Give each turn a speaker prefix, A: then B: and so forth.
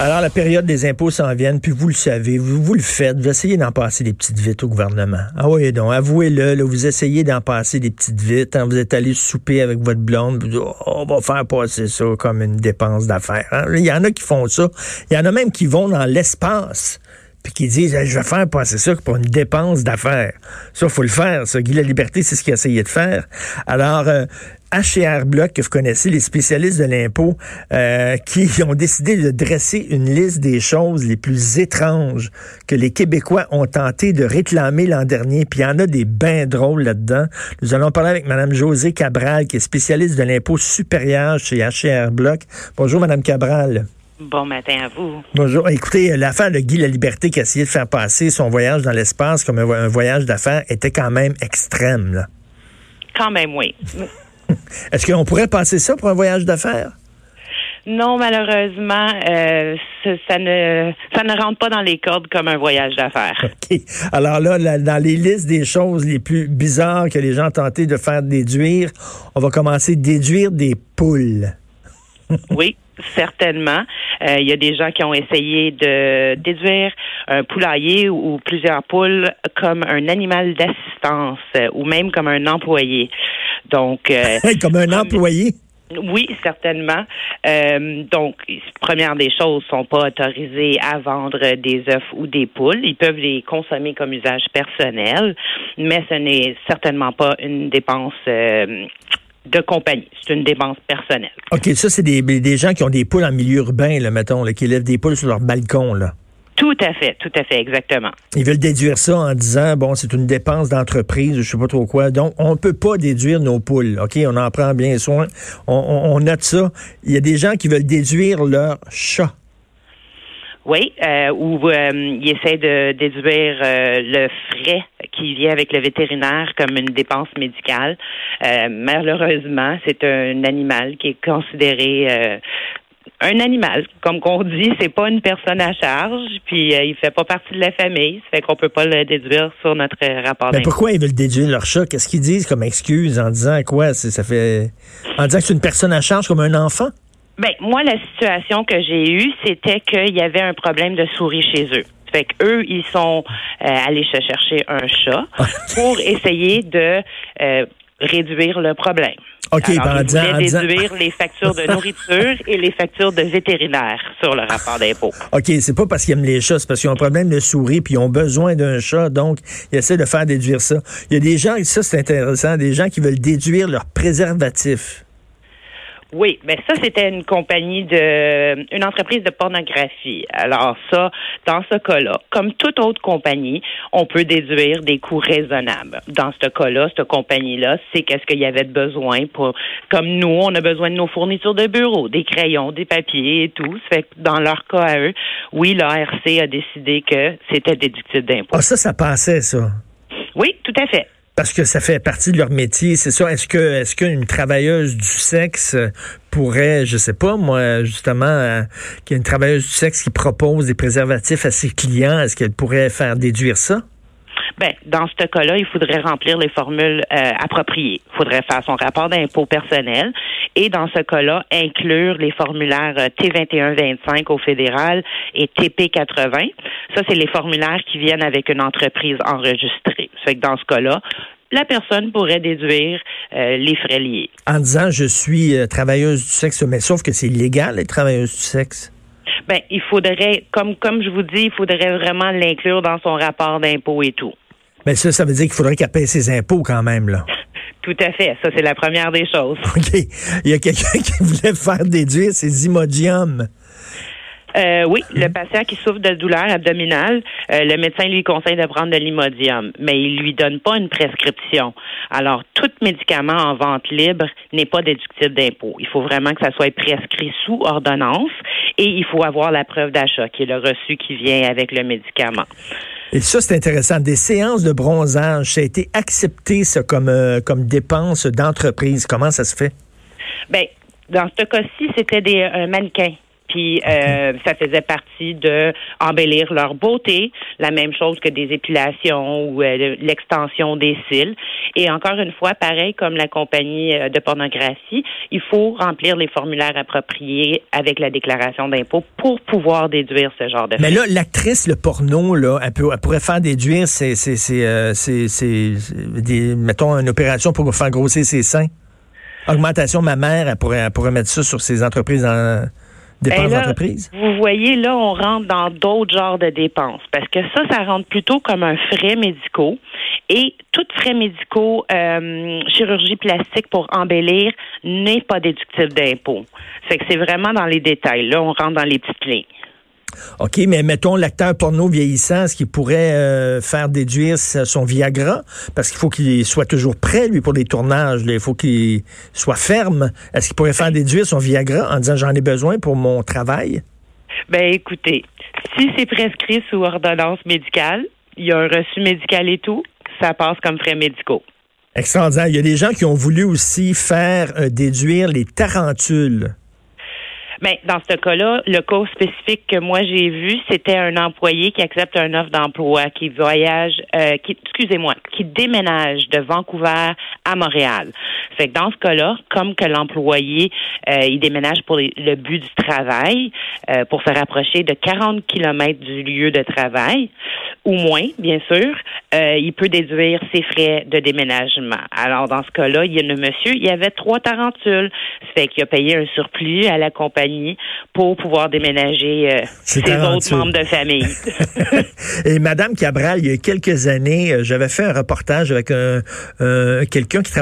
A: Alors, la période des impôts s'en vient, puis vous le savez, vous, le faites, vous essayez d'en passer des petites vites au gouvernement. Ah oui, donc, avouez-le, vous essayez d'en passer des petites vites. Hein, vous êtes allé souper avec votre blonde, vous oh, on va faire passer ça comme une dépense d'affaires. Hein. Il y en a qui font ça. Il y en a même qui vont dans l'espace puis qui disent je vais faire passer ça pour une dépense d'affaires. Ça, faut le faire. Ça, Guy La Liberté, c'est ce qu'il a essayé de faire. Alors, euh, HR Block, que vous connaissez, les spécialistes de l'impôt, euh, qui ont décidé de dresser une liste des choses les plus étranges que les Québécois ont tenté de réclamer l'an dernier. Puis il y en a des bains drôles là-dedans. Nous allons parler avec Mme Josée Cabral, qui est spécialiste de l'impôt supérieur chez HR Block. Bonjour, Mme Cabral.
B: Bon matin à vous.
A: Bonjour. Écoutez, l'affaire de Guy La Liberté qui a essayé de faire passer son voyage dans l'espace comme un, voyage d'affaires était quand même extrême. Là.
B: Quand même, oui.
A: Est-ce qu'on pourrait passer ça pour un voyage d'affaires?
B: Non, malheureusement, euh, ça, ne ça ne rentre pas dans les cordes comme un voyage d'affaires.
A: OK. Alors là, dans les listes des choses les plus bizarres que les gens ont tenté de faire déduire, on va commencer à déduire des poules.
B: oui certainement. Euh, il y a des gens qui ont essayé de déduire un poulailler ou, plusieurs poules comme un animal d'assistance euh, ou même comme un employé. Donc,
A: euh, comme un employé?
B: Oui, certainement. donc, première des choses, sont pas autorisés à vendre des œufs ou des poules. Ils peuvent les consommer comme usage personnel, mais ce n'est certainement pas une dépense de compagnie. C'est une dépense personnelle.
A: OK, ça, c'est des, des, gens qui ont des poules en milieu urbain, là, mettons, là, qui élèvent des poules sur leur balcon, là.
B: Tout à fait, tout à fait, exactement.
A: Ils veulent déduire ça en disant, bon, c'est une dépense d'entreprise, je sais pas trop quoi. Donc, on ne peut pas déduire nos poules. OK, on en prend bien soin. On, on note ça. Il y a des gens qui veulent déduire leur chat.
B: Oui, euh, où euh, il essaie de déduire euh, le frais qui vient avec le vétérinaire comme une dépense médicale. Euh, malheureusement, c'est un animal qui est considéré un animal, comme qu'on dit, c'est pas une personne à charge, puis il fait pas partie de la famille, ça fait qu'on peut pas le déduire sur notre rapport.
A: Mais pourquoi ils veulent déduire leur chat? Qu'est-ce qu'ils disent comme excuse en disant quoi? Ça fait en disant que c'est une personne à charge comme un enfant?
B: Ben, moi, la situation que j'ai eue, c'était qu'il y avait un problème de souris chez eux. Fait qu'eux, ils sont euh, allés se chercher un chat pour essayer de euh, réduire le problème.
A: OK,
B: Alors, ils déduire les factures de nourriture et les factures de vétérinaire sur le rapport d'impôt.
A: OK, c'est pas parce qu'ils aiment les chats, c'est parce qu'ils ont un problème de souris puis ils ont besoin d'un chat, donc ils essaient de faire déduire ça. Il y a des gens, ça c'est intéressant, des gens qui veulent déduire leur préservatif.
B: Oui, mais ça, c'était une compagnie de, une entreprise de pornographie. Alors ça, dans ce cas-là, comme toute autre compagnie, on peut déduire des coûts raisonnables. Dans ce cas-là, cette compagnie-là, c'est qu'est-ce qu'il y avait de besoin pour, comme nous, on a besoin de nos fournitures de bureau, des crayons, des papiers et tout. Ça fait que dans leur cas à eux, oui, l'ARC a décidé que c'était déductible d'impôt.
A: Ah, ça, ça passait, ça.
B: Oui, tout à fait
A: parce que ça fait partie de leur métier, c'est ça. Est-ce que est-ce qu'une travailleuse du sexe pourrait, je sais pas moi, justement, euh, qu'il y a une travailleuse du sexe qui propose des préservatifs à ses clients, est-ce qu'elle pourrait faire déduire ça?
B: Ben, dans ce cas-là, il faudrait remplir les formules euh, appropriées. Il faudrait faire son rapport d'impôt personnel et dans ce cas-là, inclure les formulaires euh, T2125 au fédéral et TP80. Ça, c'est les formulaires qui viennent avec une entreprise enregistrée. Ça fait que dans ce cas-là, la personne pourrait déduire euh, les frais liés.
A: En disant je suis travailleuse du sexe, mais sauf que c'est illégal être travailleuse du sexe.
B: Ben, il faudrait, comme comme je vous dis, il faudrait vraiment l'inclure dans son rapport d'impôt et tout.
A: Mais ça, ça veut dire qu'il faudrait qu'elle paye ses impôts quand même, là.
B: Tout à fait. Ça, c'est la première des choses.
A: OK. Il y a quelqu'un qui voulait faire déduire ses imodiums.
B: Euh, oui, le patient qui souffre de douleur abdominale, euh, le médecin lui conseille de prendre de l'imodium, mais il lui donne pas une prescription. Alors, tout médicament en vente libre n'est pas déductible d'impôt. Il faut vraiment que ça soit prescrit sous ordonnance et il faut avoir la preuve d'achat, qui est le reçu qui vient avec le médicament.
A: Et ça, c'est intéressant. Des séances de bronzage, ça a été accepté, ça, comme, euh, comme dépense d'entreprise. Comment ça se fait?
B: Bien, dans ce cas-ci, c'était des un mannequin Puis euh, ça faisait partie de embellir leur beauté, la même chose que des épilations ou euh, l'extension des cils. Et encore une fois, pareil comme la compagnie euh, de pornographie, il faut remplir les formulaires appropriés avec la déclaration d'impôt pour pouvoir déduire ce genre de
A: Mais là, l'actrice, le porno, là, elle, peut, elle pourrait faire déduire c'est c'est des mettons une opération pour faire grossir ses seins. Augmentation mammaire, elle pourrait, elle pourrait mettre ça sur ses entreprises en Dépenses ben d'entreprise?
B: Vous voyez, là, on rentre dans d'autres genres de dépenses parce que ça, ça rentre plutôt comme un frais médicaux. Et tout frais médicaux, euh, chirurgie plastique pour embellir n'est pas déductible d'impôt. C'est que c'est vraiment dans les détails. Là, on rentre dans les petites lignes.
A: OK, mais mettons l'acteur porno vieillissant, est-ce qu'il pourrait euh, faire déduire son Viagra? Parce qu'il faut qu'il soit toujours prêt, lui, pour les tournages. Il faut qu'il soit ferme. Est-ce qu'il pourrait faire déduire son Viagra en disant j'en ai besoin pour mon travail?
B: Ben écoutez, si c'est prescrit sous ordonnance médicale, il y a un reçu médical et tout, ça passe comme frais médicaux.
A: Extraordinaire. Il y a des gens qui ont voulu aussi faire euh, déduire les tarentules.
B: Mais ben, dans ce cas-là, le cas spécifique que moi j'ai vu, c'était un employé qui accepte un offre d'emploi, qui voyage, euh, qui, excusez-moi, qui déménage de Vancouver à Montréal. Fait que dans ce cas-là, comme que l'employé, euh, il déménage pour le but du travail, euh, pour se rapprocher de 40 kilomètres du lieu de travail, ou moins, bien sûr, euh, il peut déduire ses frais de déménagement. Alors, dans ce cas-là, il y a le monsieur, il y avait trois tarentules. Fait qu'il a payé un surplus à la compagnie pour pouvoir déménager euh, ses autres membres de famille.
A: Et Madame Cabral, il y a quelques années, euh, j'avais fait un reportage avec un, quelqu'un qui